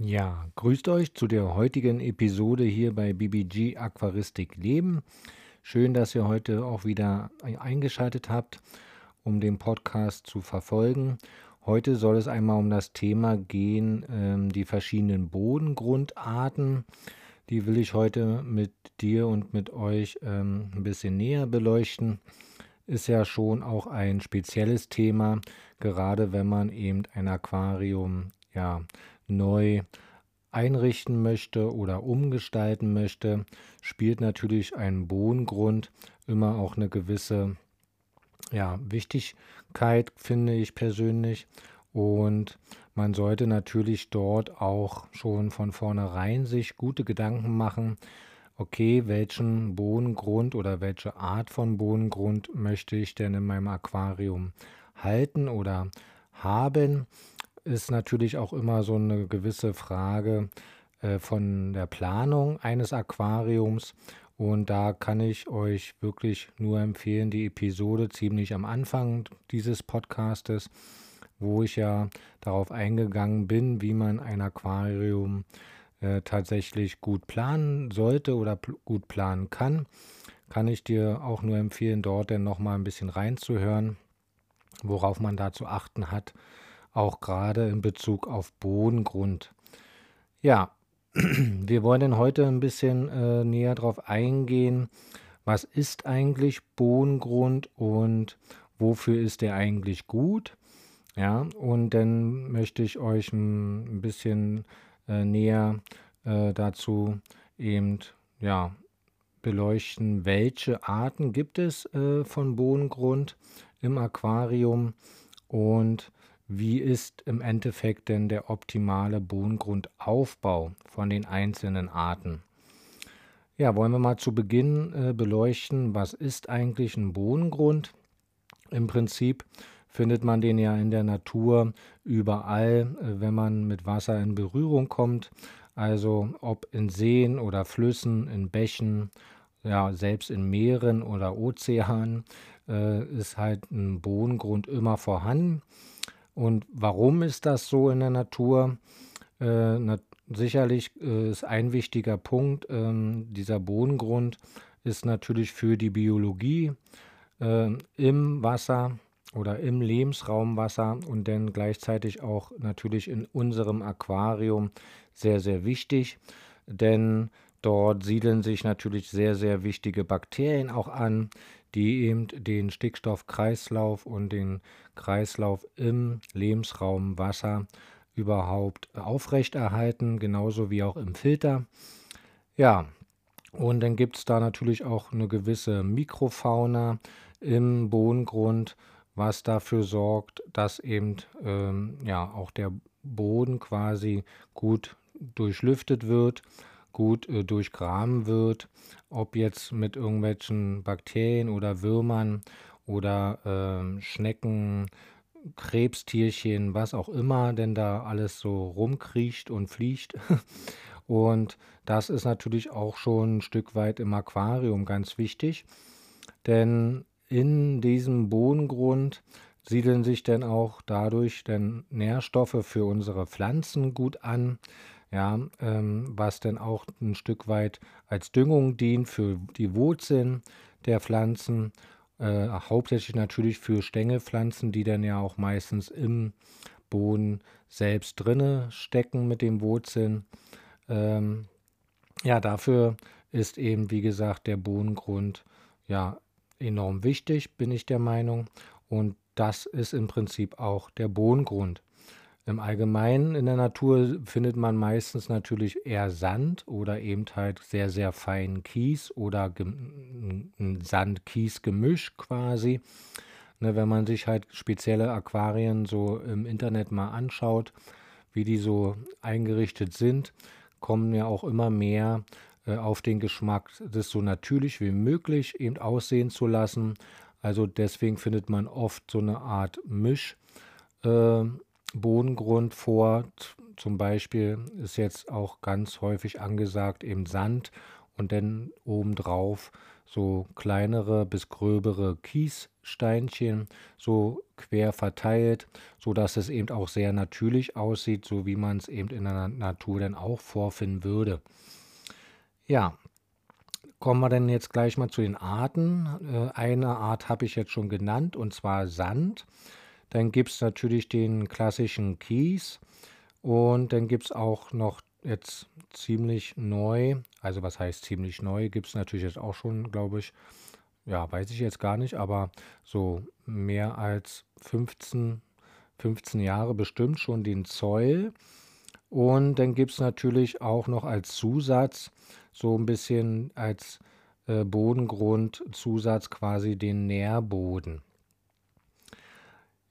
Ja, grüßt euch zu der heutigen Episode hier bei BBG Aquaristik Leben. Schön, dass ihr heute auch wieder eingeschaltet habt, um den Podcast zu verfolgen. Heute soll es einmal um das Thema gehen, ähm, die verschiedenen Bodengrundarten. Die will ich heute mit dir und mit euch ähm, ein bisschen näher beleuchten. Ist ja schon auch ein spezielles Thema, gerade wenn man eben ein Aquarium ja neu einrichten möchte oder umgestalten möchte, spielt natürlich ein Bodengrund immer auch eine gewisse ja, Wichtigkeit, finde ich persönlich. Und man sollte natürlich dort auch schon von vornherein sich gute Gedanken machen, okay, welchen Bodengrund oder welche Art von Bodengrund möchte ich denn in meinem Aquarium halten oder haben ist natürlich auch immer so eine gewisse Frage äh, von der Planung eines Aquariums. Und da kann ich euch wirklich nur empfehlen, die Episode ziemlich am Anfang dieses Podcastes, wo ich ja darauf eingegangen bin, wie man ein Aquarium äh, tatsächlich gut planen sollte oder pl gut planen kann, kann ich dir auch nur empfehlen, dort dann nochmal ein bisschen reinzuhören, worauf man da zu achten hat auch gerade in Bezug auf Bodengrund. Ja, wir wollen heute ein bisschen äh, näher darauf eingehen, was ist eigentlich Bodengrund und wofür ist der eigentlich gut. Ja, und dann möchte ich euch ein bisschen äh, näher äh, dazu eben ja, beleuchten, welche Arten gibt es äh, von Bodengrund im Aquarium und wie ist im Endeffekt denn der optimale Bodengrundaufbau von den einzelnen Arten? Ja, wollen wir mal zu Beginn äh, beleuchten, was ist eigentlich ein Bodengrund? Im Prinzip findet man den ja in der Natur überall, äh, wenn man mit Wasser in Berührung kommt. Also ob in Seen oder Flüssen, in Bächen, ja, selbst in Meeren oder Ozeanen äh, ist halt ein Bodengrund immer vorhanden. Und warum ist das so in der Natur? Äh, na, sicherlich äh, ist ein wichtiger Punkt, ähm, dieser Bodengrund ist natürlich für die Biologie äh, im Wasser oder im Lebensraum Wasser und dann gleichzeitig auch natürlich in unserem Aquarium sehr, sehr wichtig, denn dort siedeln sich natürlich sehr, sehr wichtige Bakterien auch an, die eben den Stickstoffkreislauf und den Kreislauf im Lebensraum Wasser überhaupt aufrechterhalten, genauso wie auch im Filter. Ja, und dann gibt es da natürlich auch eine gewisse Mikrofauna im Bodengrund, was dafür sorgt, dass eben ähm, ja auch der Boden quasi gut durchlüftet wird gut äh, durchgraben wird, ob jetzt mit irgendwelchen Bakterien oder Würmern oder äh, Schnecken, Krebstierchen, was auch immer denn da alles so rumkriecht und fliegt. Und das ist natürlich auch schon ein Stück weit im Aquarium ganz wichtig, denn in diesem Bodengrund siedeln sich dann auch dadurch dann Nährstoffe für unsere Pflanzen gut an ja, ähm, was dann auch ein Stück weit als Düngung dient für die Wurzeln der Pflanzen, äh, hauptsächlich natürlich für Stängelpflanzen, die dann ja auch meistens im Boden selbst drinne stecken mit den Wurzeln. Ähm, ja, dafür ist eben, wie gesagt, der Bodengrund ja enorm wichtig, bin ich der Meinung. Und das ist im Prinzip auch der Bodengrund. Im Allgemeinen in der Natur findet man meistens natürlich eher Sand oder eben halt sehr, sehr feinen Kies oder ein Sand-Kies-Gemisch quasi. Ne, wenn man sich halt spezielle Aquarien so im Internet mal anschaut, wie die so eingerichtet sind, kommen ja auch immer mehr äh, auf den Geschmack, das so natürlich wie möglich eben aussehen zu lassen. Also deswegen findet man oft so eine Art Misch. Äh, Bodengrund vor. Zum Beispiel ist jetzt auch ganz häufig angesagt eben Sand und dann obendrauf so kleinere bis gröbere Kiessteinchen so quer verteilt, so dass es eben auch sehr natürlich aussieht, so wie man es eben in der Natur dann auch vorfinden würde. Ja, kommen wir dann jetzt gleich mal zu den Arten. Äh, eine Art habe ich jetzt schon genannt, und zwar Sand. Dann gibt es natürlich den klassischen Kies. Und dann gibt es auch noch jetzt ziemlich neu, also was heißt ziemlich neu, gibt es natürlich jetzt auch schon, glaube ich, ja, weiß ich jetzt gar nicht, aber so mehr als 15, 15 Jahre bestimmt schon den Zoll. Und dann gibt es natürlich auch noch als Zusatz, so ein bisschen als äh, Bodengrundzusatz quasi den Nährboden.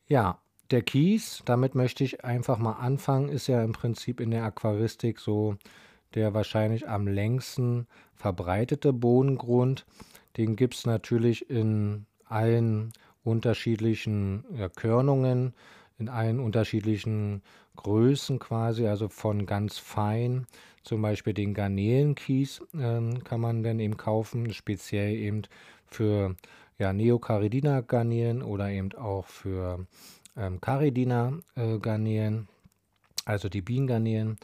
Ja, der Kies, damit möchte ich einfach mal anfangen, ist ja im Prinzip in der Aquaristik so der wahrscheinlich am längsten verbreitete Bodengrund. Den gibt es natürlich in allen unterschiedlichen ja, Körnungen, in allen unterschiedlichen Größen quasi, also von ganz fein, zum Beispiel den Garnelenkies äh, kann man dann eben kaufen, speziell eben für ja, Neocaridina-Garnelen oder eben auch für ähm, Caridina-Garnelen, äh, also die Bienengarnelen.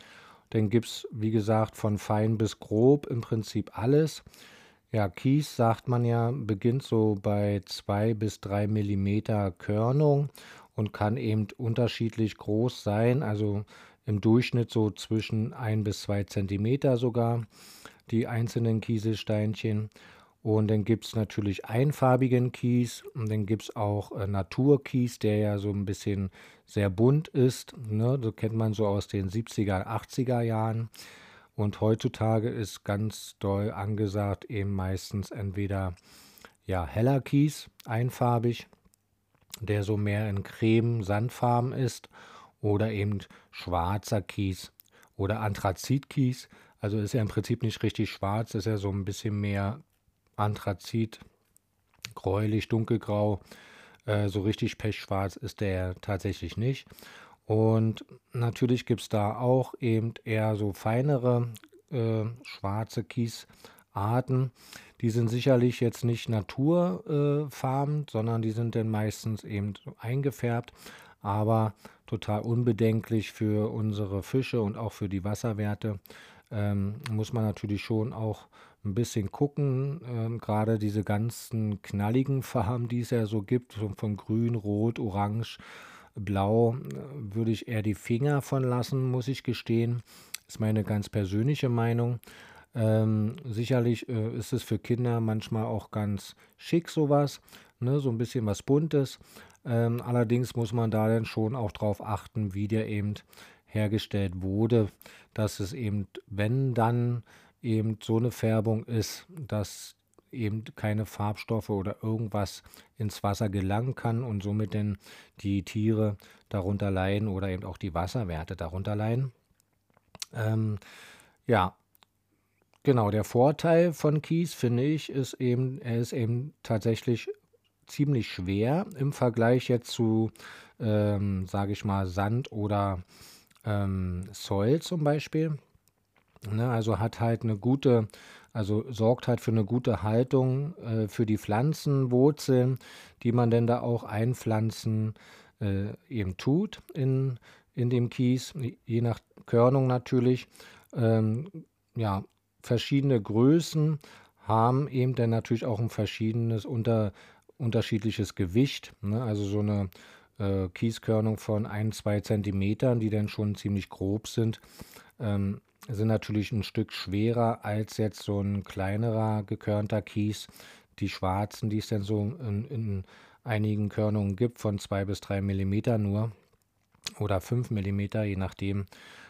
Dann gibt es, wie gesagt, von fein bis grob im Prinzip alles. Ja, Kies, sagt man ja, beginnt so bei 2 bis 3 Millimeter Körnung und kann eben unterschiedlich groß sein, also im Durchschnitt so zwischen 1 bis 2 Zentimeter sogar, die einzelnen Kieselsteinchen. Und dann gibt es natürlich einfarbigen Kies und dann gibt es auch äh, Naturkies, der ja so ein bisschen sehr bunt ist. Ne? Das kennt man so aus den 70er, 80er Jahren. Und heutzutage ist ganz doll angesagt eben meistens entweder ja, heller Kies, einfarbig, der so mehr in Creme, Sandfarben ist, oder eben schwarzer Kies oder Anthrazitkies. Also ist er im Prinzip nicht richtig schwarz, ist er so ein bisschen mehr Anthrazit, gräulich, dunkelgrau. Äh, so richtig pechschwarz ist der tatsächlich nicht. Und natürlich gibt es da auch eben eher so feinere äh, schwarze Kiesarten. Die sind sicherlich jetzt nicht naturfarben, äh, sondern die sind dann meistens eben eingefärbt, aber total unbedenklich für unsere Fische und auch für die Wasserwerte. Ähm, muss man natürlich schon auch ein bisschen gucken. Ähm, Gerade diese ganzen knalligen Farben, die es ja so gibt, von grün, rot, orange, blau, äh, würde ich eher die Finger von lassen, muss ich gestehen. Ist meine ganz persönliche Meinung. Ähm, sicherlich äh, ist es für Kinder manchmal auch ganz schick sowas, ne? so ein bisschen was Buntes. Ähm, allerdings muss man da dann schon auch darauf achten, wie der eben hergestellt wurde, dass es eben, wenn dann eben so eine Färbung ist, dass eben keine Farbstoffe oder irgendwas ins Wasser gelangen kann und somit dann die Tiere darunter leiden oder eben auch die Wasserwerte darunter leiden. Ähm, ja, genau, der Vorteil von Kies, finde ich, ist eben, er ist eben tatsächlich ziemlich schwer im Vergleich jetzt zu, ähm, sage ich mal, Sand oder ähm, Soil zum Beispiel. Ne, also hat halt eine gute, also sorgt halt für eine gute Haltung äh, für die Pflanzenwurzeln, die man denn da auch einpflanzen äh, eben tut in, in dem Kies, je nach Körnung natürlich. Ähm, ja, verschiedene Größen haben eben dann natürlich auch ein verschiedenes unter, unterschiedliches Gewicht. Ne? Also so eine äh, Kieskörnung von ein, zwei Zentimetern, die dann schon ziemlich grob sind. Ähm, sind natürlich ein Stück schwerer als jetzt so ein kleinerer gekörnter Kies. Die schwarzen, die es dann so in, in einigen Körnungen gibt, von zwei bis drei Millimeter nur oder fünf Millimeter, je nachdem.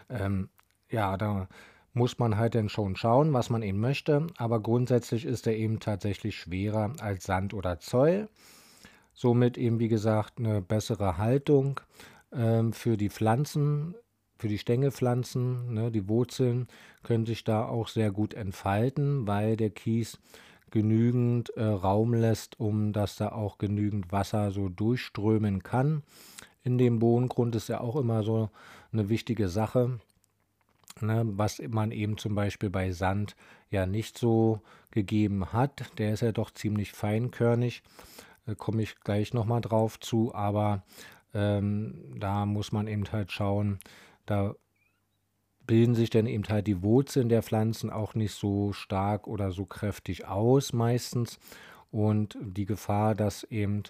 Ähm, ja, da muss man halt dann schon schauen, was man eben möchte. Aber grundsätzlich ist er eben tatsächlich schwerer als Sand oder Zoll. Somit eben, wie gesagt, eine bessere Haltung ähm, für die Pflanzen für die Stängelpflanzen. Ne, die Wurzeln können sich da auch sehr gut entfalten, weil der Kies genügend äh, Raum lässt, um dass da auch genügend Wasser so durchströmen kann. In dem Bodengrund ist ja auch immer so eine wichtige Sache. ne, was man eben zum Beispiel bei Sand ja nicht so gegeben hat. Der ist ja doch ziemlich feinkörnig, da komme ich gleich nochmal drauf zu, aber ähm, da muss man eben halt schauen, da bilden sich dann eben halt die Wurzeln der Pflanzen auch nicht so stark oder so kräftig aus meistens. Und die Gefahr, dass eben,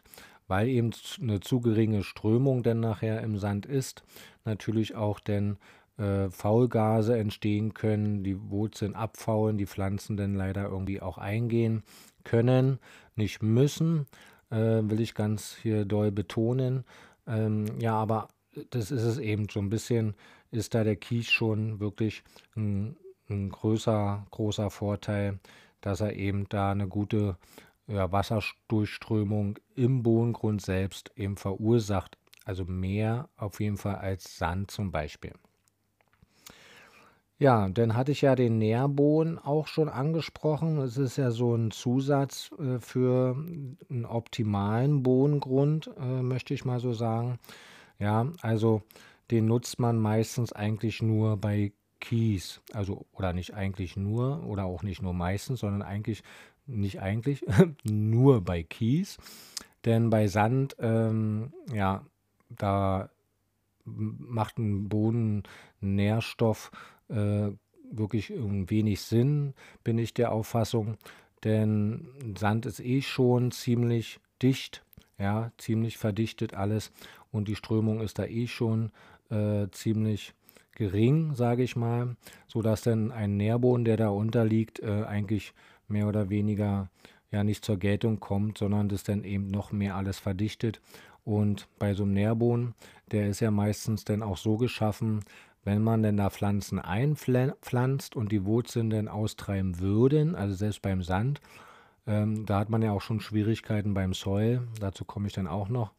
weil eben eine zu geringe Strömung dann nachher im Sand ist, natürlich auch dann äh, Faulgase entstehen können, die Wurzeln abfaulen, die Pflanzen dann leider irgendwie auch eingehen können, nicht müssen, äh, will ich ganz hier doll betonen. Ähm, ja, aber das ist es eben so ein bisschen, ist da der Kies schon wirklich ein, ein größer, großer Vorteil, dass er eben da eine gute ja, Wasserdurchströmung im Bodengrund selbst eben verursacht. Also mehr auf jeden Fall als Sand zum Beispiel. Ja, dann hatte ich ja den Nährboden auch schon angesprochen. Es ist ja so ein Zusatz äh, für einen optimalen Bodengrund, äh, möchte ich mal so sagen. Ja, also den nutzt man meistens eigentlich nur bei Kies. Also, oder nicht eigentlich nur, oder auch nicht nur meistens, sondern eigentlich, nicht eigentlich, nur bei Kies. Denn bei Sand, ähm, ja, da macht ein Boden Nährstoff äh, wirklich wenig Sinn, bin ich der Auffassung. Denn Sand ist eh schon ziemlich dicht, ja, ziemlich verdichtet alles und die Strömung ist da eh schon äh, ziemlich gering, sage ich mal, sodass dann ein Nährboden, der da unterliegt, äh, eigentlich mehr oder weniger ja nicht zur Geltung kommt, sondern das dann eben noch mehr alles verdichtet. Und bei so einem Nährboden, der ist ja meistens dann auch so geschaffen, wenn man denn da Pflanzen einpflanzt und die Wurzeln dann austreiben würden, also selbst beim Sand, ähm, da hat man ja auch schon Schwierigkeiten beim Soil, dazu komme ich dann auch noch,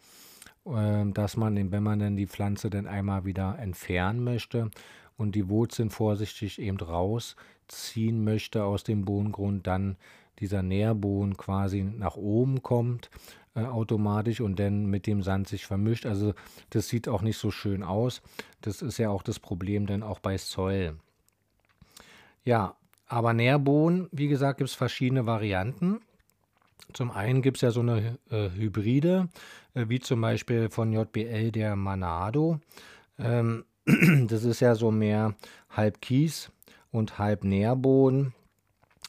ähm, dass man, wenn man dann die Pflanze dann einmal wieder entfernen möchte und die Wurzeln vorsichtig eben rausziehen möchte aus dem Bodengrund, dann dieser Nährboden quasi nach oben kommt äh, automatisch und dann mit dem Sand sich vermischt. Also das sieht auch nicht so schön aus. Das ist ja auch das Problem dann auch bei Soil. Ja, aber Nährboden, wie gesagt, gibt es verschiedene Varianten. Zum einen gibt es ja so eine äh, Hybride, äh, wie zum Beispiel von JBL der Manado. Ähm, das ist ja so mehr halb Kies und halb Nährboden.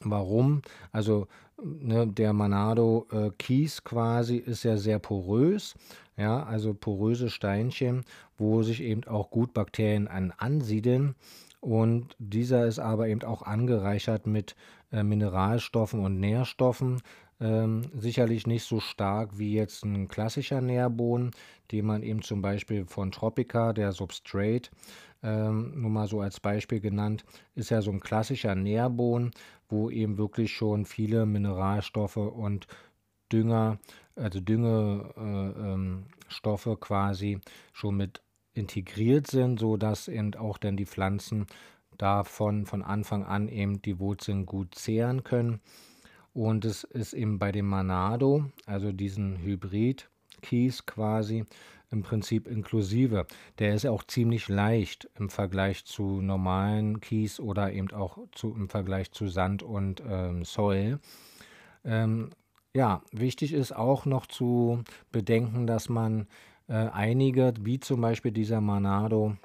Warum? Also ne, der Manado äh, Kies quasi ist ja sehr porös, ja, also poröse Steinchen, wo sich eben auch gut Bakterien an ansiedeln. Und dieser ist aber eben auch angereichert mit äh, Mineralstoffen und Nährstoffen. Ähm, sicherlich nicht so stark wie jetzt ein klassischer Nährboden, den man eben zum Beispiel von Tropica, der Substrate, ähm, nur mal so als Beispiel genannt, ist ja so ein klassischer Nährboden, wo eben wirklich schon viele Mineralstoffe und Dünger, also Düngestoffe äh, ähm, quasi schon mit integriert sind, sodass eben auch dann die Pflanzen davon von Anfang an eben die Wurzeln gut zehren können. Und es ist eben bei dem Manado, also diesen Hybrid-Kies quasi, im Prinzip inklusive. Der ist auch ziemlich leicht im Vergleich zu normalen Kies oder eben auch zu, im Vergleich zu Sand und ähm, Soil. Ähm, ja, wichtig ist auch noch zu bedenken, dass man äh, einige, wie zum Beispiel dieser Manado,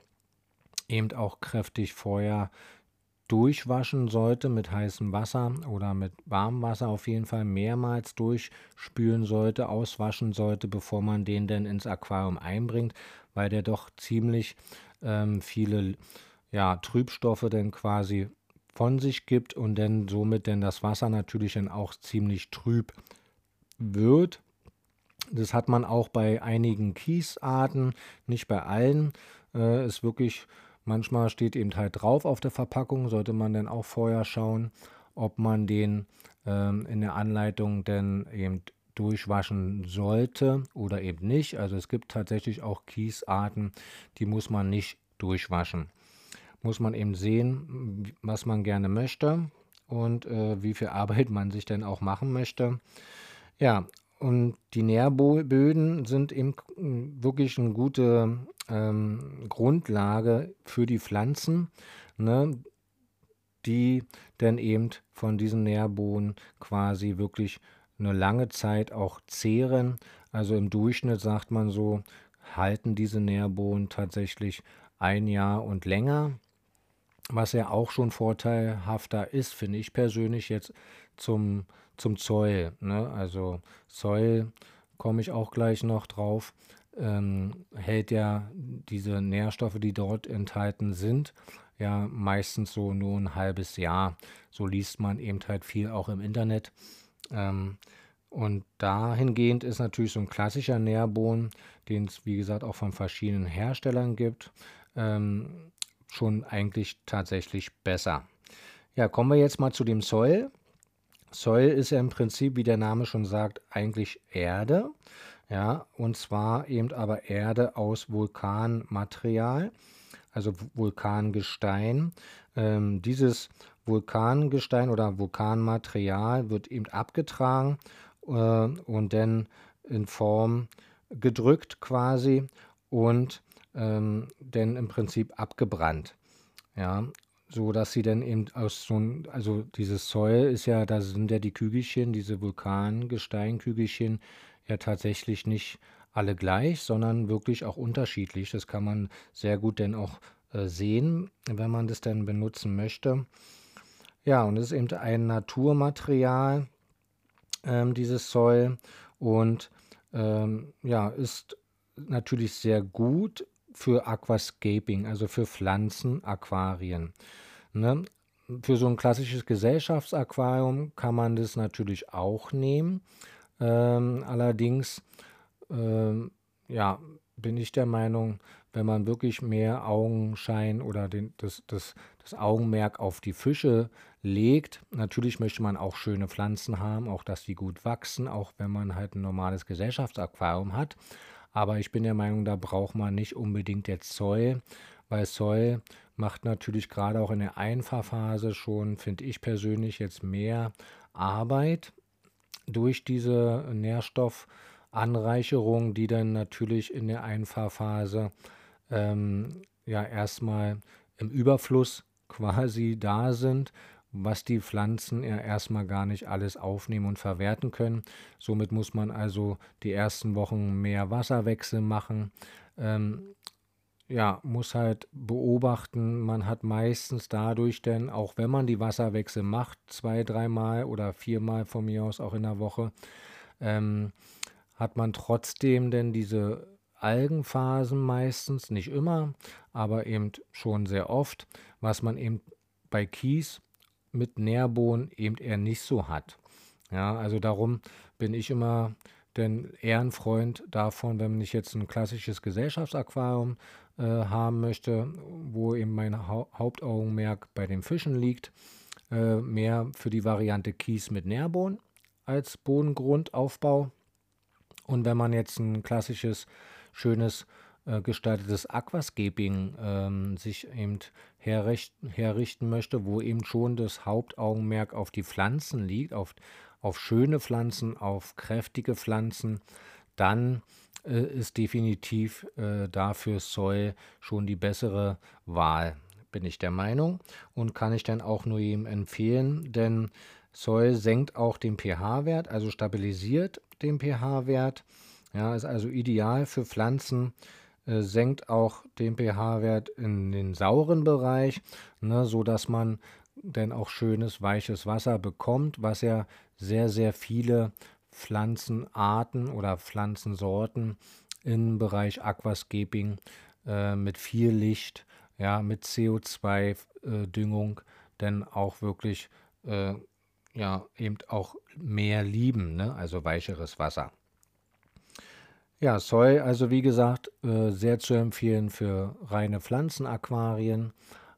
eben auch kräftig vorher durchwaschen sollte mit heißem Wasser oder mit warmem Wasser auf jeden Fall mehrmals durchspülen sollte, auswaschen sollte, bevor man den dann ins Aquarium einbringt, weil der doch ziemlich ähm, viele ja, Trübstoffe dann quasi von sich gibt und dann somit dann das Wasser natürlich dann auch ziemlich trüb wird. Das hat man auch bei einigen Kiesarten, nicht bei allen. Äh, ist wirklich Manchmal steht eben halt drauf auf der Verpackung, sollte man dann auch vorher schauen, ob man den ähm, in der Anleitung denn eben durchwaschen sollte oder eben nicht. Also es gibt tatsächlich auch Kiesarten, die muss man nicht durchwaschen. Muss man eben sehen, was man gerne möchte und äh, wie viel Arbeit man sich denn auch machen möchte. Ja, und die Nährböden sind eben wirklich eine gute ähm, Grundlage für die Pflanzen. ne, die dann eben von diesen Nährbohnen quasi wirklich eine lange Zeit auch zehren. Also im Durchschnitt sagt man so, halten diese Nährbohnen tatsächlich ein Jahr und länger. Was ja auch schon vorteilhafter ist, finde ich persönlich jetzt zum, zum Zoll. Ne? Also Zoll komme ich auch gleich noch drauf, ähm, hält ja diese Nährstoffe, die dort enthalten sind, ja meistens so nur ein halbes Jahr. So liest man eben halt viel auch im Internet. Ähm, und dahingehend ist natürlich so ein klassischer Nährboden, den es wie gesagt auch von verschiedenen Herstellern gibt, ähm, schon eigentlich tatsächlich besser. Ja, kommen wir jetzt mal zu dem Soil. Soil ist ja im Prinzip, wie der Name schon sagt, eigentlich Erde. Ja, und zwar eben aber Erde aus Vulkanmaterial, also Vulkangestein. Ähm, dieses Vulkangestein oder Vulkanmaterial wird eben abgetragen äh, und dann in Form gedrückt quasi und ähm, dann im Prinzip abgebrannt. Ja, so dass sie dann eben aus so ein, also dieses Soil ist ja, da sind ja die Kügelchen, diese Vulkangesteinkügelchen ja tatsächlich nicht alle gleich, sondern wirklich auch unterschiedlich. Das kann man sehr gut dann auch äh, sehen, wenn man das dann benutzen möchte. Ja, und es ist eben ein Naturmaterial, ähm, dieses Soil, und ähm, ja, ist natürlich sehr gut für Aquascaping, also für Pflanzenaquarien. Ne? Für so ein klassisches Gesellschaftsaquarium kann man das natürlich auch nehmen. Ähm, allerdings, ähm, ja, bin ich der Meinung, wenn man wirklich mehr Augenschein oder den, das, das, das Augenmerk auf die Fische legt, natürlich möchte man auch schöne Pflanzen haben, auch dass die gut wachsen, auch wenn man halt ein normales Gesellschaftsaquarium hat. Aber ich bin der Meinung, da braucht man nicht unbedingt jetzt Zoll, weil Zoll macht natürlich gerade auch in der Einfahrphase schon, finde ich persönlich, jetzt mehr Arbeit durch diese Nährstoffanreicherung, die dann natürlich in der Einfahrphase ähm, ja erstmal im Überfluss quasi da sind was die Pflanzen ja erstmal gar nicht alles aufnehmen und verwerten können. Somit muss man also die ersten Wochen mehr Wasserwechsel machen. Ähm, ja, muss halt beobachten, man hat meistens dadurch denn, auch wenn man die Wasserwechsel macht, zwei, dreimal oder viermal von mir aus auch in der Woche, ähm, hat man trotzdem denn diese Algenphasen meistens, nicht immer, aber eben schon sehr oft, was man eben bei Kies mit Nährbohnen eben eher nicht so hat. Ja, also darum bin ich immer denn eher ein Freund davon, wenn ich jetzt ein klassisches Gesellschaftsaquarium äh, haben möchte, wo eben mein ha Hauptaugenmerk bei den Fischen liegt, äh, mehr für die Variante Kies mit Nährbohnen als Bodengrundaufbau. Und wenn man jetzt ein klassisches, schönes äh, gestaltetes Aquascaping ähm, sich eben herrichten möchte, wo eben schon das Hauptaugenmerk auf die Pflanzen liegt, auf, auf schöne Pflanzen, auf kräftige Pflanzen, dann äh, ist definitiv äh, dafür Soil schon die bessere Wahl, bin ich der Meinung. Und kann ich dann auch nur jedem empfehlen, denn Soil senkt auch den pH-Wert, also stabilisiert den pH-Wert. Ja, ist also ideal für Pflanzen, äh, senkt auch den pH-Wert in den sauren Bereich, ne, sodass man dann auch schönes, weiches Wasser bekommt, was ja sehr, sehr viele Pflanzenarten oder Pflanzensorten im Bereich Aquascaping äh, mit viel Licht, ja, mit CO2-Düngung äh, dann auch wirklich äh, ja, eben auch mehr lieben, ne? also weicheres Wasser. Ja, Soy, also wie gesagt, äh, sehr zu empfehlen für reine Pflanzenaquarien.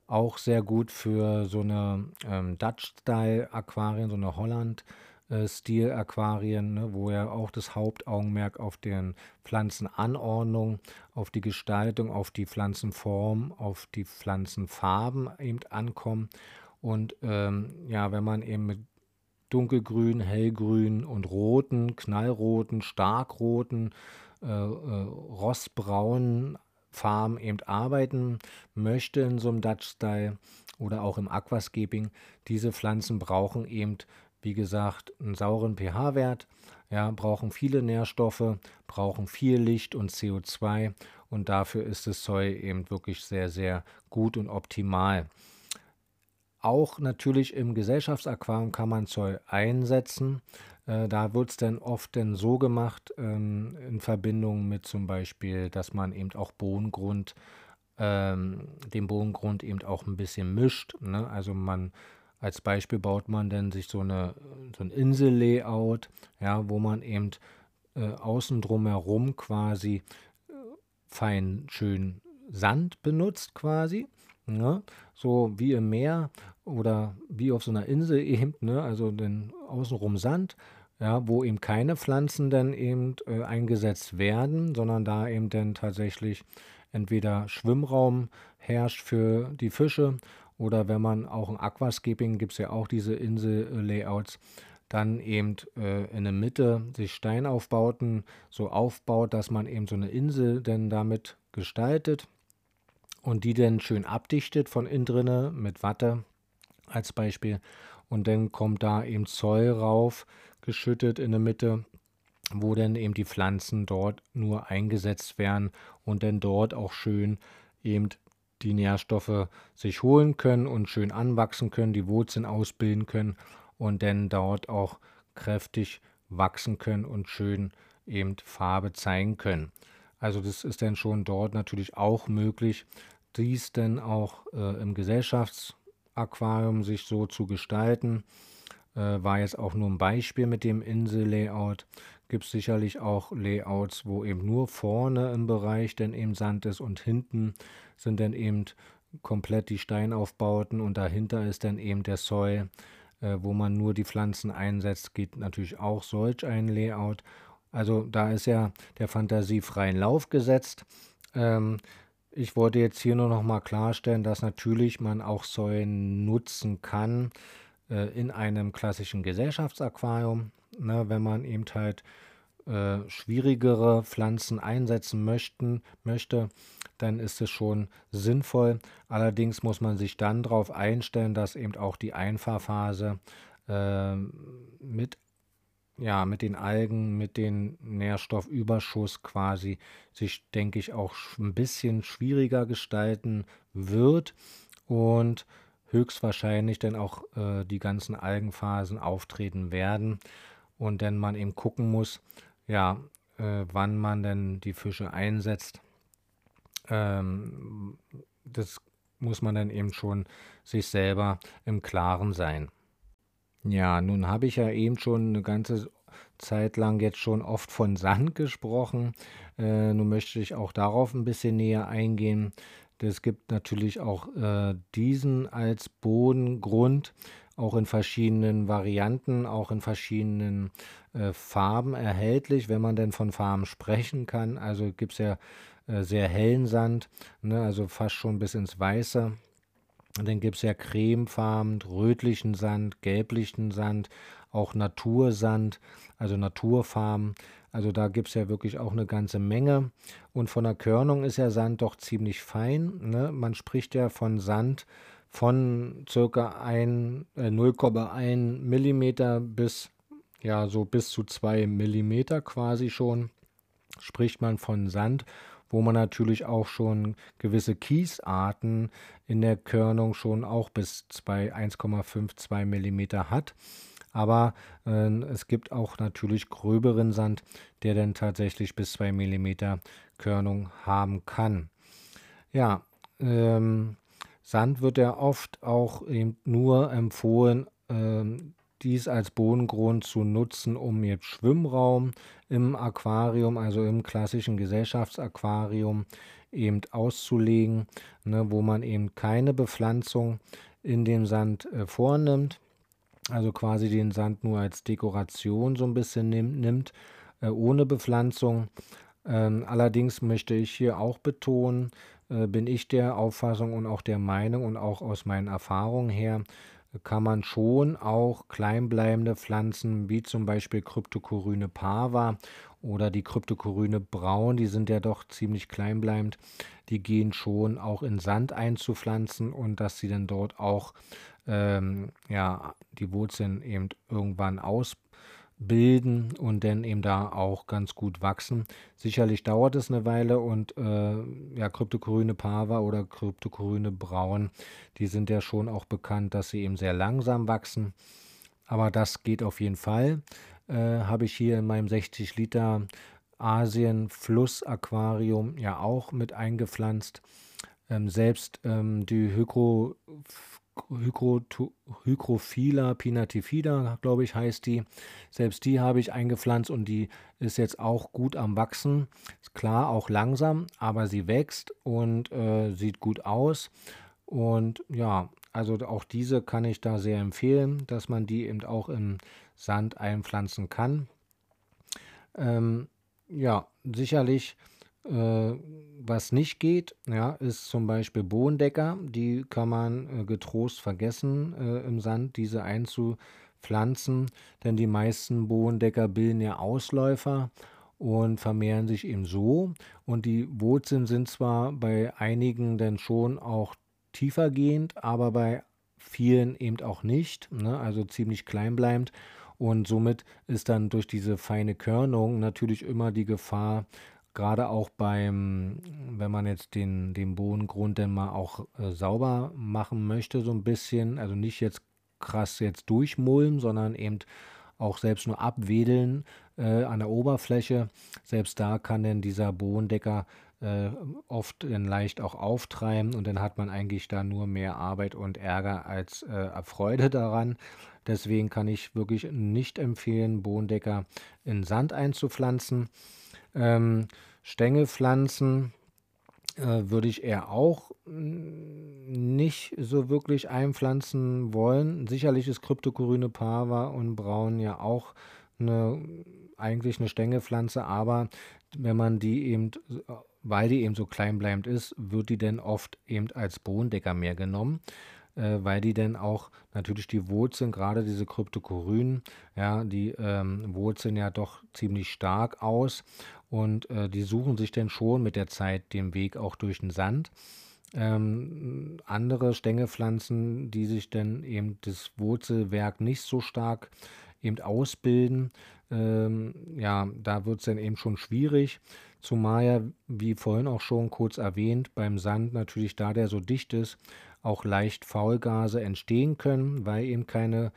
Auch sehr gut für so eine ähm, Dutch-Style-Aquarien, so eine Holland-Stil-Aquarien, ne, wo ja auch das Hauptaugenmerk auf den Pflanzenanordnung, auf die Gestaltung, auf die Pflanzenform, auf die Pflanzenfarben eben ankommt. Und ähm, ja, wenn man eben mit dunkelgrün, hellgrün und roten, knallroten, starkroten äh, äh, rostbraunen Farben eben arbeiten möchte in so einem Dutch-Style, oder auch im Aquascaping, diese Pflanzen brauchen eben, wie gesagt, einen sauren pH-Wert, ja, brauchen viele Nährstoffe, brauchen viel Licht und CO2 und dafür ist das Soy eben wirklich sehr, sehr gut und optimal. Auch natürlich im Gesellschaftsaquarium kann man Zoll einsetzen. Äh, da wird es dann oft dann so gemacht, ähm, in Verbindung mit zum Beispiel, dass man eben auch Bodengrund, ähm, den Bodengrund eben auch ein bisschen mischt. Ne? Also man als Beispiel baut man dann sich so, eine, so ein Insellayout, ja, wo man eben äh, außen drumherum quasi äh, fein schön Sand benutzt quasi. Ne? So wie im Meer oder wie auf so einer Insel eben, ne? also den außenrum Sand, ja, wo eben keine Pflanzen dann eben äh, eingesetzt werden, sondern da eben dann tatsächlich entweder Schwimmraum herrscht für die Fische oder wenn man auch ein Aquascaping, gibt es ja auch diese Insel-Layouts, dann eben äh, in der Mitte sich Steinaufbauten so aufbaut, dass man eben so eine Insel dann damit gestaltet und die dann schön abdichtet von innen drinne mit Watte als Beispiel. Und dann kommt da eben Zoll rauf, geschüttet in der Mitte, wo dann eben die Pflanzen dort nur eingesetzt werden und dann dort auch schön eben die Nährstoffe sich holen können und schön anwachsen können, die Wurzeln ausbilden können und dann dort auch kräftig wachsen können und schön eben Farbe zeigen können. Also das ist dann schon dort natürlich auch möglich, dies denn auch äh, im Gesellschaftsaquarium sich so zu gestalten. Äh, war jetzt auch nur ein Beispiel mit dem Insel-Layout. Gibt es sicherlich auch Layouts, wo eben nur vorne im Bereich dann eben Sand ist und hinten sind dann eben komplett die Steinaufbauten und dahinter ist dann eben der Soil, äh, wo man nur die Pflanzen einsetzt, geht natürlich auch solch ein Layout. Also da ist ja der Fantasie freien Lauf gesetzt. Ähm, ich wollte jetzt hier nur noch mal klarstellen, dass natürlich man auch Säulen nutzen kann äh, in einem klassischen Gesellschaftsaquarium, ne, wenn man eben halt äh, schwierigere Pflanzen einsetzen möchten, möchte, dann ist es schon sinnvoll. Allerdings muss man sich dann darauf einstellen, dass eben auch die Einfahrphase äh, mit ja, mit den Algen, mit dem Nährstoffüberschuss quasi sich, denke ich, auch ein bisschen schwieriger gestalten wird und höchstwahrscheinlich dann auch äh, die ganzen Algenphasen auftreten werden und dann man eben gucken muss, ja, äh, wann man denn die Fische einsetzt. Ähm, das muss man dann eben schon sich selber im Klaren sein. Ja, nun habe ich ja eben schon eine ganze Zeit lang jetzt schon oft von Sand gesprochen. Äh, nun möchte ich auch darauf ein bisschen näher eingehen. Es gibt natürlich auch äh, diesen als Bodengrund, auch in verschiedenen Varianten, auch in verschiedenen äh, Farben erhältlich, wenn man denn von Farben sprechen kann. Also gibt es ja äh, sehr hellen Sand, ne, also fast schon bis ins Weiße. Und dann gibt es ja cremefarben, rötlichen Sand, gelblichen Sand, auch Natursand, also Naturfarben. Also da gibt es ja wirklich auch eine ganze Menge. Und von der Körnung ist ja Sand doch ziemlich fein. Ne? Man spricht ja von Sand von circa äh, 0,1 Millimeter bis ja so bis zu 2 Millimeter quasi schon spricht man von Sand wo man natürlich auch schon gewisse Kiesarten in der Körnung schon auch bis 1,52 mm hat. Aber äh, es gibt auch natürlich gröberen Sand, der dann tatsächlich bis 2 mm Körnung haben kann. Ja, ähm, Sand wird ja oft auch nur empfohlen, ähm, dies als Bodengrund zu nutzen, um jetzt Schwimmraum im Aquarium, also im klassischen Gesellschaftsaquarium, eben auszulegen, ne, wo man eben keine Bepflanzung in dem Sand äh, vornimmt, also quasi den Sand nur als Dekoration so ein bisschen nimmt, nimmt äh, ohne Bepflanzung. Ähm, allerdings möchte ich hier auch betonen, äh, bin ich der Auffassung und auch der Meinung und auch aus meinen Erfahrungen her, kann man schon auch kleinbleibende Pflanzen wie zum Beispiel Kryptokoryne parva oder die Kryptokoryne braun, die sind ja doch ziemlich kleinbleibend, die gehen schon auch in Sand einzupflanzen und dass sie dann dort auch ähm, ja, die Wurzeln eben irgendwann aus bilden und dann eben da auch ganz gut wachsen. Sicherlich dauert es eine Weile und äh, ja, Kryptokoryne Pava oder Kryptokoryne Braun, die sind ja schon auch bekannt, dass sie eben sehr langsam wachsen. Aber das geht auf jeden Fall. Äh, Habe ich hier in meinem 60 Liter Asien Fluss Aquarium ja auch mit eingepflanzt. Ähm, selbst ähm, die Hykro Hygrophila pinatifida, glaube ich, heißt die. Selbst die habe ich eingepflanzt und die ist jetzt auch gut am Wachsen. Ist klar, auch langsam, aber sie wächst und äh, sieht gut aus. Und ja, also auch diese kann ich da sehr empfehlen, dass man die eben auch im Sand einpflanzen kann. Ähm, ja, sicherlich äh, was nicht geht, ja, ist zum Beispiel Bohnendecker. Die kann man äh, getrost vergessen, äh, im Sand diese einzupflanzen, denn die meisten Bohnendecker bilden ja Ausläufer und vermehren sich eben so. Und die Wurzeln sind zwar bei einigen dann schon auch tiefergehend, aber bei vielen eben auch nicht, ne? also ziemlich klein bleibend. Und somit ist dann durch diese feine Körnung natürlich immer die Gefahr, gerade auch beim, wenn man jetzt den, den Bodengrund dann mal auch äh, sauber machen möchte, so ein bisschen, also nicht jetzt krass jetzt durchmulmen, sondern eben auch selbst nur abwedeln äh, an der Oberfläche. Selbst da kann denn dieser Bodendecker äh, oft dann leicht auch auftreiben und dann hat man eigentlich da nur mehr Arbeit und Ärger als äh, Freude daran. Deswegen kann ich wirklich nicht empfehlen, Bodendecker in Sand einzupflanzen. Ähm, Stängelpflanzen äh, würde ich eher auch nicht so wirklich einpflanzen wollen. Sicherlich ist Kryptokoryne Pava und Braun ja auch eine, eigentlich eine Stängelpflanze, aber wenn man die eben, weil die eben so kleinbleibend ist, wird die dann oft eben als Bodendecker mehr genommen äh, weil die dann auch natürlich die Wurzeln, gerade diese Kryptokorynen, ja, die ähm, Wurzeln ja doch ziemlich stark aus und äh, die suchen sich dann schon mit der Zeit den Weg auch durch den Sand. Ähm, andere Stängelpflanzen, die sich dann eben das Wurzelwerk nicht so stark eben ausbilden, ähm, ja, da wird es dann eben schon schwierig. Zumal ja, wie vorhin auch schon kurz erwähnt, beim Sand natürlich, da der so dicht ist, auch leicht Faulgase entstehen können, weil eben keine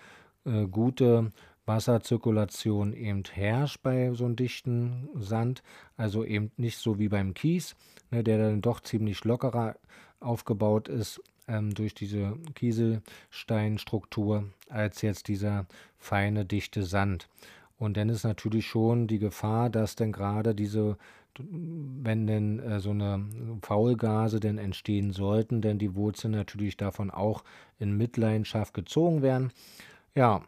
äh, gute Wasserzirkulation eben herrscht bei so einem dichten Sand, also eben nicht so wie beim Kies, ne, der dann doch ziemlich lockerer aufgebaut ist ähm, durch diese Kieselsteinstruktur als jetzt dieser feine, dichte Sand. Und dann ist natürlich schon die Gefahr, dass dann gerade diese wenn denn äh, so eine Faulgase denn entstehen sollten, denn die Wurzeln natürlich davon auch in Mitleidenschaft gezogen werden. Ja,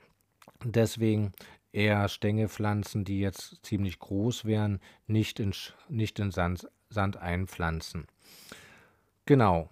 deswegen eher Stängelpflanzen, die jetzt ziemlich groß wären, nicht in, nicht in Sand, Sand einpflanzen. Genau.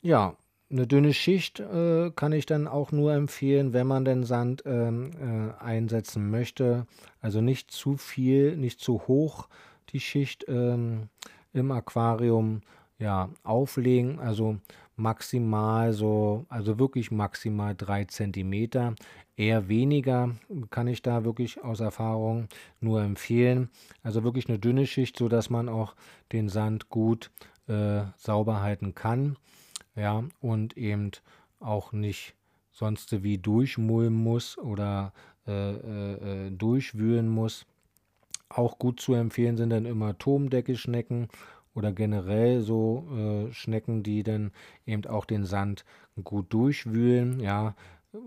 Ja, eine dünne Schicht äh, kann ich dann auch nur empfehlen, wenn man den Sand ähm, äh, einsetzen möchte. Also nicht zu viel, nicht zu hoch die Schicht ähm, im Aquarium ja, auflegen. Also maximal so, also wirklich maximal drei Zentimeter. Eher weniger kann ich da wirklich aus Erfahrung nur empfehlen. Also wirklich eine dünne Schicht, so dass man auch den Sand gut äh, sauber halten kann. Ja, und eben auch nicht sonst wie durchmulmen muss oder äh, äh, äh durchwühlen muss. Auch gut zu empfehlen sind dann immer Turmdeckelschnecken oder generell so äh, Schnecken, die dann eben auch den Sand gut durchwühlen. Ja,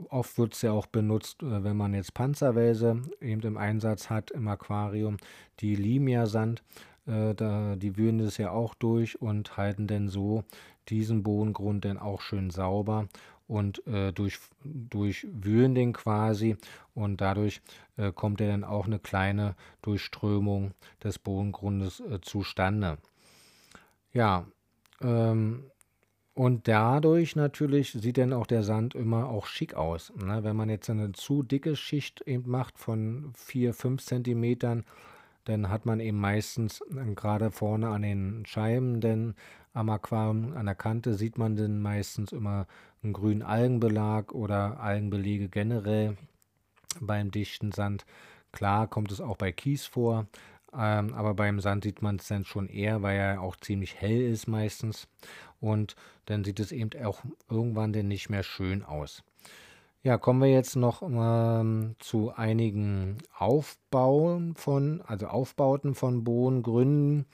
oft wird es ja auch benutzt, äh, wenn man jetzt Panzerwälse eben im Einsatz hat im Aquarium. Die lieben ja Sand, äh, die wühlen das ja auch durch und halten dann so diesen Bodengrund dann auch schön sauber und äh, durch, durchwühlen den quasi und dadurch äh, kommt ja dann auch eine kleine Durchströmung des Bodengrundes äh, zustande. Ja, ähm, und dadurch natürlich sieht dann auch der Sand immer auch schick aus. Ne? Wenn man jetzt eine zu dicke Schicht eben macht von 4, 5 Zentimetern, dann hat man eben meistens äh, gerade vorne an den Scheiben, denn am Aquarium an der Kante sieht man dann meistens immer einen grünen Algenbelag oder Algenbelege generell beim dichten Sand. Klar kommt es auch bei Kies vor, ähm, aber beim Sand sieht man es dann schon eher, weil er auch ziemlich hell ist meistens. Und dann sieht es eben auch irgendwann dann nicht mehr schön aus. Ja, kommen wir jetzt noch ähm, zu einigen Aufbauen von, also Aufbauten von Bodengründen.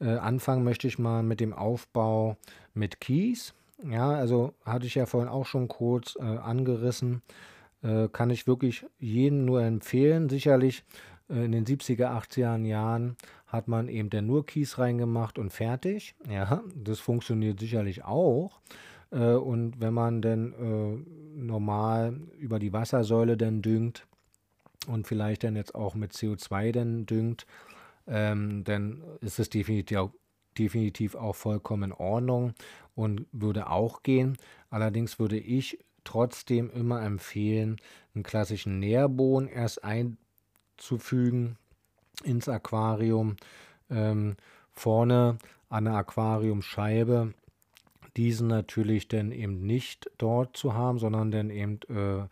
Äh, anfangen möchte ich mal mit dem Aufbau mit Kies. Ja, also hatte ich ja vorhin auch schon kurz äh, angerissen. Äh, kann ich wirklich jedem nur empfehlen. Sicherlich äh, in den 70er, 80er Jahren hat man eben dann nur Kies reingemacht und fertig. Ja, das funktioniert sicherlich auch. Äh, und wenn man dann äh, normal über die Wassersäule dann düngt und vielleicht dann jetzt auch mit CO2 dann düngt, ähm, dann ist es definitiv, definitiv auch vollkommen in Ordnung und würde auch gehen. Allerdings würde ich trotzdem immer empfehlen, einen klassischen Nährboden erst einzufügen ins Aquarium. Ähm, vorne an der Aquariumscheibe diesen natürlich dann eben nicht dort zu haben, sondern dann eben äh,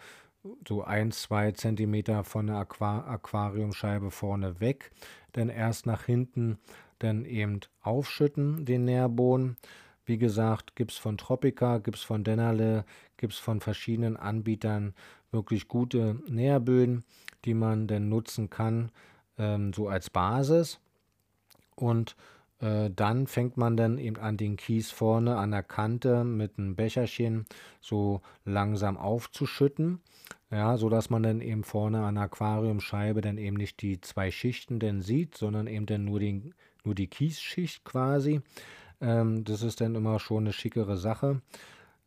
so ein, zwei Zentimeter von der Aqua Aquariumscheibe vorne weg, dann erst nach hinten dann eben aufschütten, den Nährboden. Wie gesagt, gibt es von Tropica, gibt es von Dennerle, gibt es von verschiedenen Anbietern wirklich gute Nährböden, die man dann nutzen kann, ähm, so als Basis. Und äh, dann fängt man dann eben an, den Kies vorne an der Kante mit einem Becherchen so langsam aufzuschütten. Ja, so dass man dann eben vorne an der Aquariumscheibe dann eben nicht die zwei Schichten denn sieht, sondern eben dann nur, den, nur die Kiesschicht quasi. Ähm, das ist dann immer schon eine schickere Sache.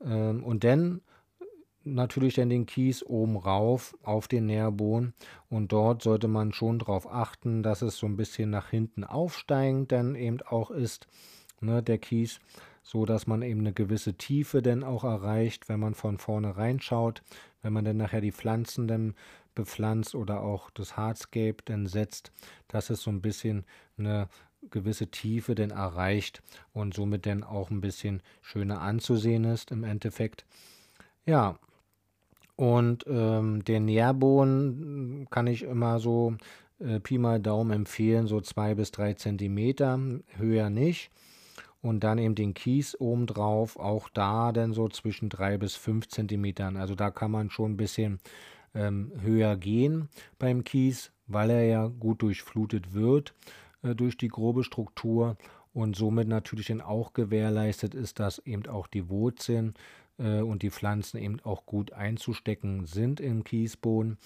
Ähm, und dann natürlich dann den Kies oben rauf auf den Nährboden und dort sollte man schon darauf achten, dass es so ein bisschen nach hinten aufsteigend dann eben auch ist, ne, der Kies, so dass man eben eine gewisse Tiefe dann auch erreicht, wenn man von vorne reinschaut, wenn man dann nachher die Pflanzen dann bepflanzt oder auch das Hardscape dann setzt, dass es so ein bisschen eine gewisse Tiefe denn erreicht und somit dann auch ein bisschen schöner anzusehen ist im Endeffekt. Ja, und ähm, den Nährboden kann ich immer so äh, Pi mal Daumen empfehlen, so zwei bis drei Zentimeter, höher nicht. Und dann eben den Kies obendrauf, auch da dann so zwischen drei bis fünf Zentimetern. Also da kann man schon ein bisschen ähm, höher gehen beim Kies, weil er ja gut durchflutet wird äh, durch die grobe Struktur und somit natürlich dann auch gewährleistet ist, dass eben auch die Wurzeln äh, und die Pflanzen eben auch gut einzustecken sind im Kiesboden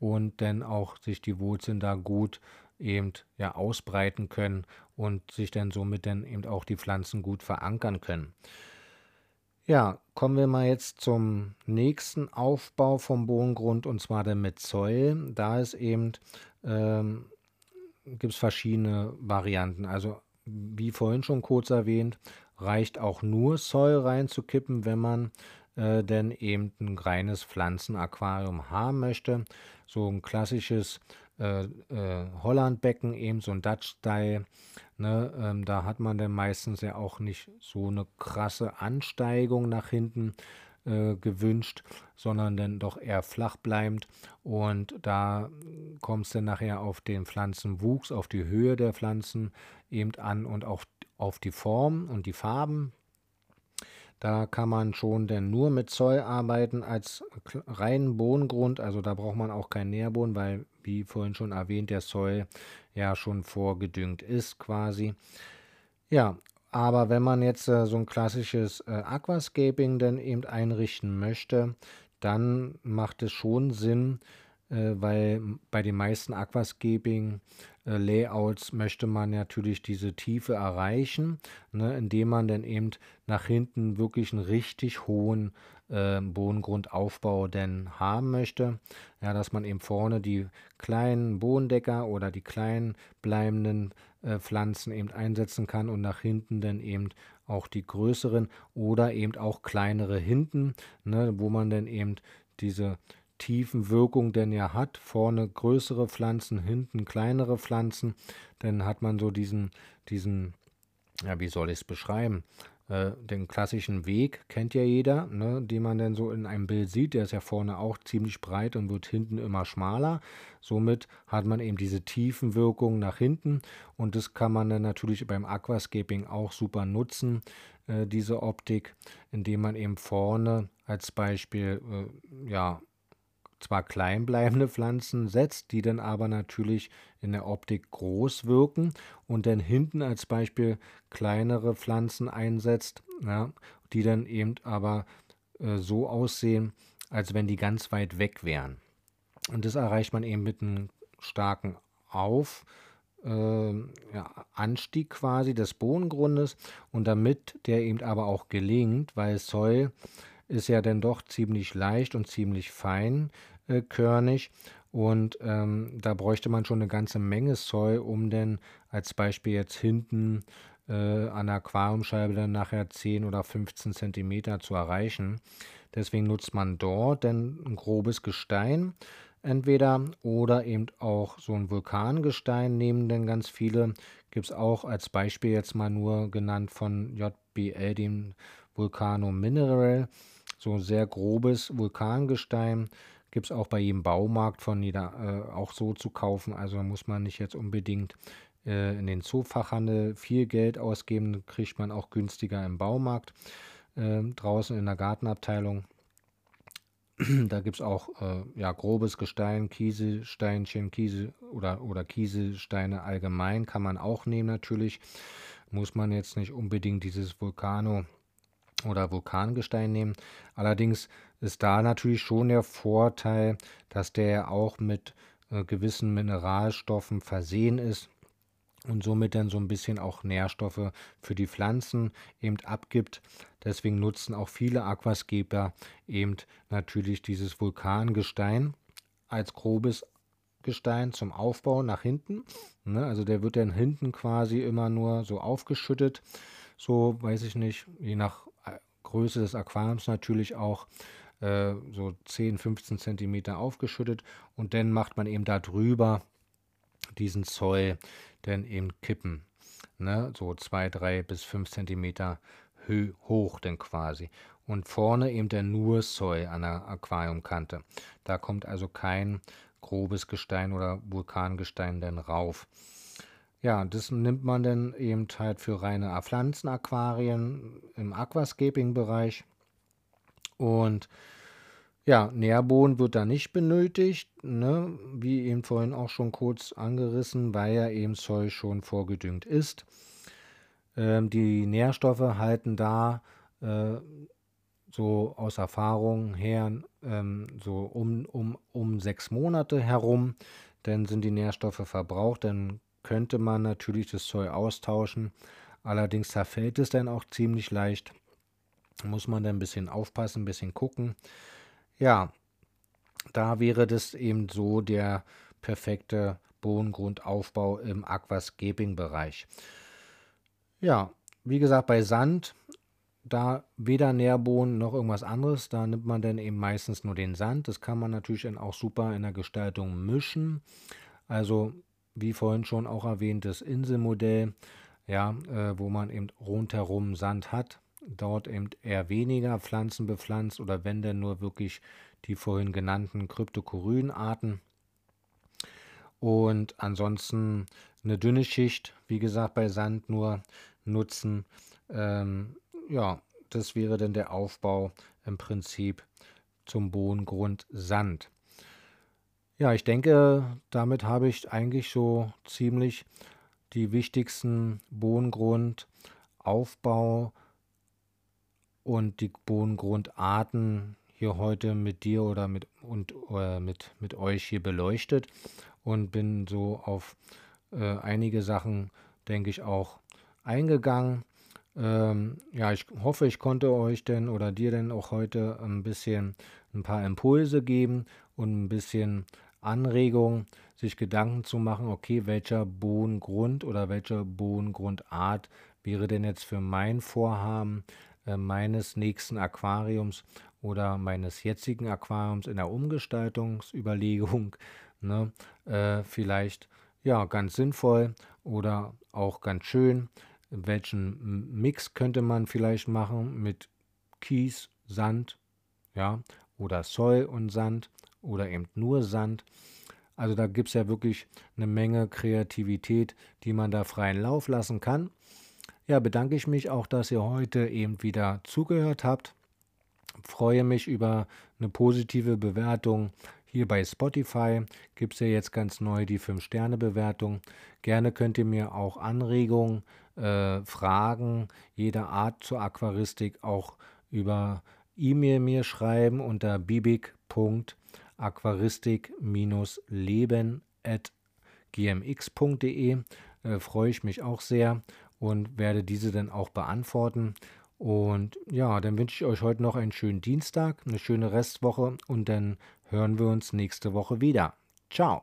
und dann auch sich die Wurzeln da gut eben ja ausbreiten können und sich dann somit dann eben auch die Pflanzen gut verankern können. Ja, kommen wir mal jetzt zum nächsten Aufbau vom Bodengrund und zwar der mit Säulen. Da ist eben ähm, gibt es verschiedene Varianten. Also wie vorhin schon kurz erwähnt, reicht auch nur Soil reinzukippen, wenn man äh, denn eben ein reines Pflanzenaquarium haben möchte. So ein klassisches äh, äh, Hollandbecken, eben so ein Dutch-Style. Ne, ähm, da hat man dann meistens ja auch nicht so eine krasse Ansteigung nach hinten äh, gewünscht, sondern dann doch eher flach bleibend. Und da es dann nachher auf den Pflanzenwuchs, auf die Höhe der Pflanzen eben an und auch auf die Form und die Farben. Da kann man schon denn nur mit Zoll arbeiten als reinen Bodengrund. Also da braucht man auch keinen Nährboden, weil, wie vorhin schon erwähnt, der Zoll ja schon vorgedüngt ist quasi. Ja, aber wenn man jetzt äh, so ein klassisches äh, Aquascaping dann eben einrichten möchte, dann macht es schon Sinn, äh, weil bei den meisten Aquascaping äh, möchte man natürlich diese Tiefe erreichen, ne, indem man dann eben nach hinten wirklich einen richtig hohen äh, Bodengrundaufbau denn haben möchte. Ja, dass man eben vorne die kleinen Bodendecker oder die kleinen bleibenden äh, Pflanzen eben einsetzen kann und nach hinten dann eben auch die größeren oder eben auch kleinere hinten, ne, wo man dann eben diese tiefen Wirkung denn ja hat. Vorne größere Pflanzen, hinten kleinere Pflanzen. Dann hat man so diesen, diesen, ja, wie soll ich es beschreiben? Äh, den klassischen Weg kennt ja jeder, ne, den man dann so in einem Bild sieht. Der ist ja vorne auch ziemlich breit und wird hinten immer schmaler. Somit hat man eben diese Tiefenwirkung nach hinten und das kann man dann natürlich beim Aquascaping auch super nutzen, äh, diese Optik, indem man eben vorne als Beispiel äh, ja zwar klein bleibende Pflanzen setzt, die dann aber natürlich in der Optik groß wirken und dann hinten als Beispiel kleinere Pflanzen einsetzt, ja, die dann eben aber äh, so aussehen, als wenn die ganz weit weg wären. Und das erreicht man eben mit einem starken Auf, äh, ja, Anstieg quasi des Bodengrundes und damit der eben aber auch gelingt, weil Soil ist ja dann doch ziemlich leicht und ziemlich feinkörnig. Und ähm, da bräuchte man schon eine ganze Menge Soll, um denn als Beispiel jetzt hinten äh, an der Aquariumscheibe dann nachher 10 oder 15 Zentimeter zu erreichen. Deswegen nutzt man dort dann ein grobes Gestein entweder oder eben auch so ein Vulkangestein nehmen denn ganz viele. Gibt es auch als Beispiel jetzt mal nur genannt von JBL, dem Vulcano Mineral so sehr grobes Vulkangestein. Gibt es auch bei jedem Baumarkt von jeder äh, auch so zu kaufen. Also muss man nicht jetzt unbedingt äh, in den Zoofachhandel viel Geld ausgeben, kriegt man auch günstiger im Baumarkt. Äh, draußen in der Gartenabteilung. da gibt es auch äh, ja, grobes Gestein, Kieselsteinchen, Kiesel oder, oder Kieselsteine allgemein kann man auch nehmen natürlich. Muss man jetzt nicht unbedingt dieses Vulkano oder Vulkangestein nehmen. Allerdings ist da natürlich schon der Vorteil, dass der auch mit äh, gewissen Mineralstoffen versehen ist und somit dann so ein bisschen auch Nährstoffe für die Pflanzen eben abgibt. Deswegen nutzen auch viele Aquascaper eben natürlich dieses Vulkangestein als grobes Gestein zum Aufbau nach hinten. Ne? Also der wird dann hinten quasi immer nur so aufgeschüttet. So, weiß ich nicht, je nach Größe des Aquariums natürlich auch äh, so 10, 15 Zentimeter aufgeschüttet und dann macht man eben darüber diesen Zoll dann eben kippen. Ne? So 2, 3 bis 5 Zentimeter hoch dann quasi. Und vorne eben der nur Zoll an der Aquariumkante. Da kommt also kein grobes Gestein oder Vulkangestein dann rauf. Ja, das nimmt man dann eben halt für reine Pflanzenaquarien im Aquascaping-Bereich. Und ja, Nährboden wird da nicht benötigt, ne? wie eben vorhin auch schon kurz angerissen, weil ja eben Zeug schon vorgedüngt ist. Ähm, die Nährstoffe halten da äh, so aus Erfahrung her ähm, so um, um, um sechs Monate herum. Dann sind die Nährstoffe verbraucht, dann könnte man natürlich das Zeug austauschen. Allerdings zerfällt es dann auch ziemlich leicht. Muss man dann ein bisschen aufpassen, ein bisschen gucken. Ja, da wäre das eben so der perfekte Bodengrundaufbau im Aquascaping-Bereich. Ja, wie gesagt, bei Sand, da weder Nährboden noch irgendwas anderes, da nimmt man dann eben meistens nur den Sand. Das kann man natürlich dann auch super in der Gestaltung mischen. Also wie vorhin schon auch erwähnt, das Inselmodell, ja, äh, wo man eben rundherum Sand hat, dort eben eher weniger Pflanzen bepflanzt oder wenn denn nur wirklich die vorhin genannten Kryptokorydenarten. Und ansonsten eine dünne Schicht, wie gesagt, bei Sand nur nutzen. Ähm, ja, das wäre dann der Aufbau im Prinzip zum Bodengrund Sand. Ja, ich denke, damit habe ich eigentlich so ziemlich die wichtigsten Bodengrund, Aufbau und die Bodengrundarten hier heute mit dir oder mit und äh, mit, mit euch hier beleuchtet und bin so auf äh, einige Sachen, denke ich, auch eingegangen. Ähm, ja, ich hoffe, ich konnte euch denn oder dir denn auch heute ein bisschen ein paar Impulse geben und ein bisschen Anregung, sich Gedanken zu machen, okay, welcher Bodengrund oder welche Bodengrundart wäre denn jetzt für mein Vorhaben äh, meines nächsten Aquariums oder meines jetzigen Aquariums in der Umgestaltungsüberlegung ne, äh, vielleicht ja ganz sinnvoll oder auch ganz schön. Welchen Mix könnte man vielleicht machen mit Kies, Sand, ja, oder Zoll und Sand oder eben nur Sand. Also da gibt es ja wirklich eine Menge Kreativität, die man da freien Lauf lassen kann. Ja, bedanke ich mich auch, dass ihr heute eben wieder zugehört habt. Freue mich über eine positive Bewertung. Hier bei Spotify gibt es ja jetzt ganz neu die 5-Sterne-Bewertung. Gerne könnt ihr mir auch Anregungen, äh, Fragen jeder Art zur Aquaristik auch über E-Mail mir schreiben unter bibig.aquaristik-leben.gmx.de. Äh, freue ich mich auch sehr und werde diese dann auch beantworten. Und ja, dann wünsche ich euch heute noch einen schönen Dienstag, eine schöne Restwoche und dann hören wir uns nächste Woche wieder. Ciao.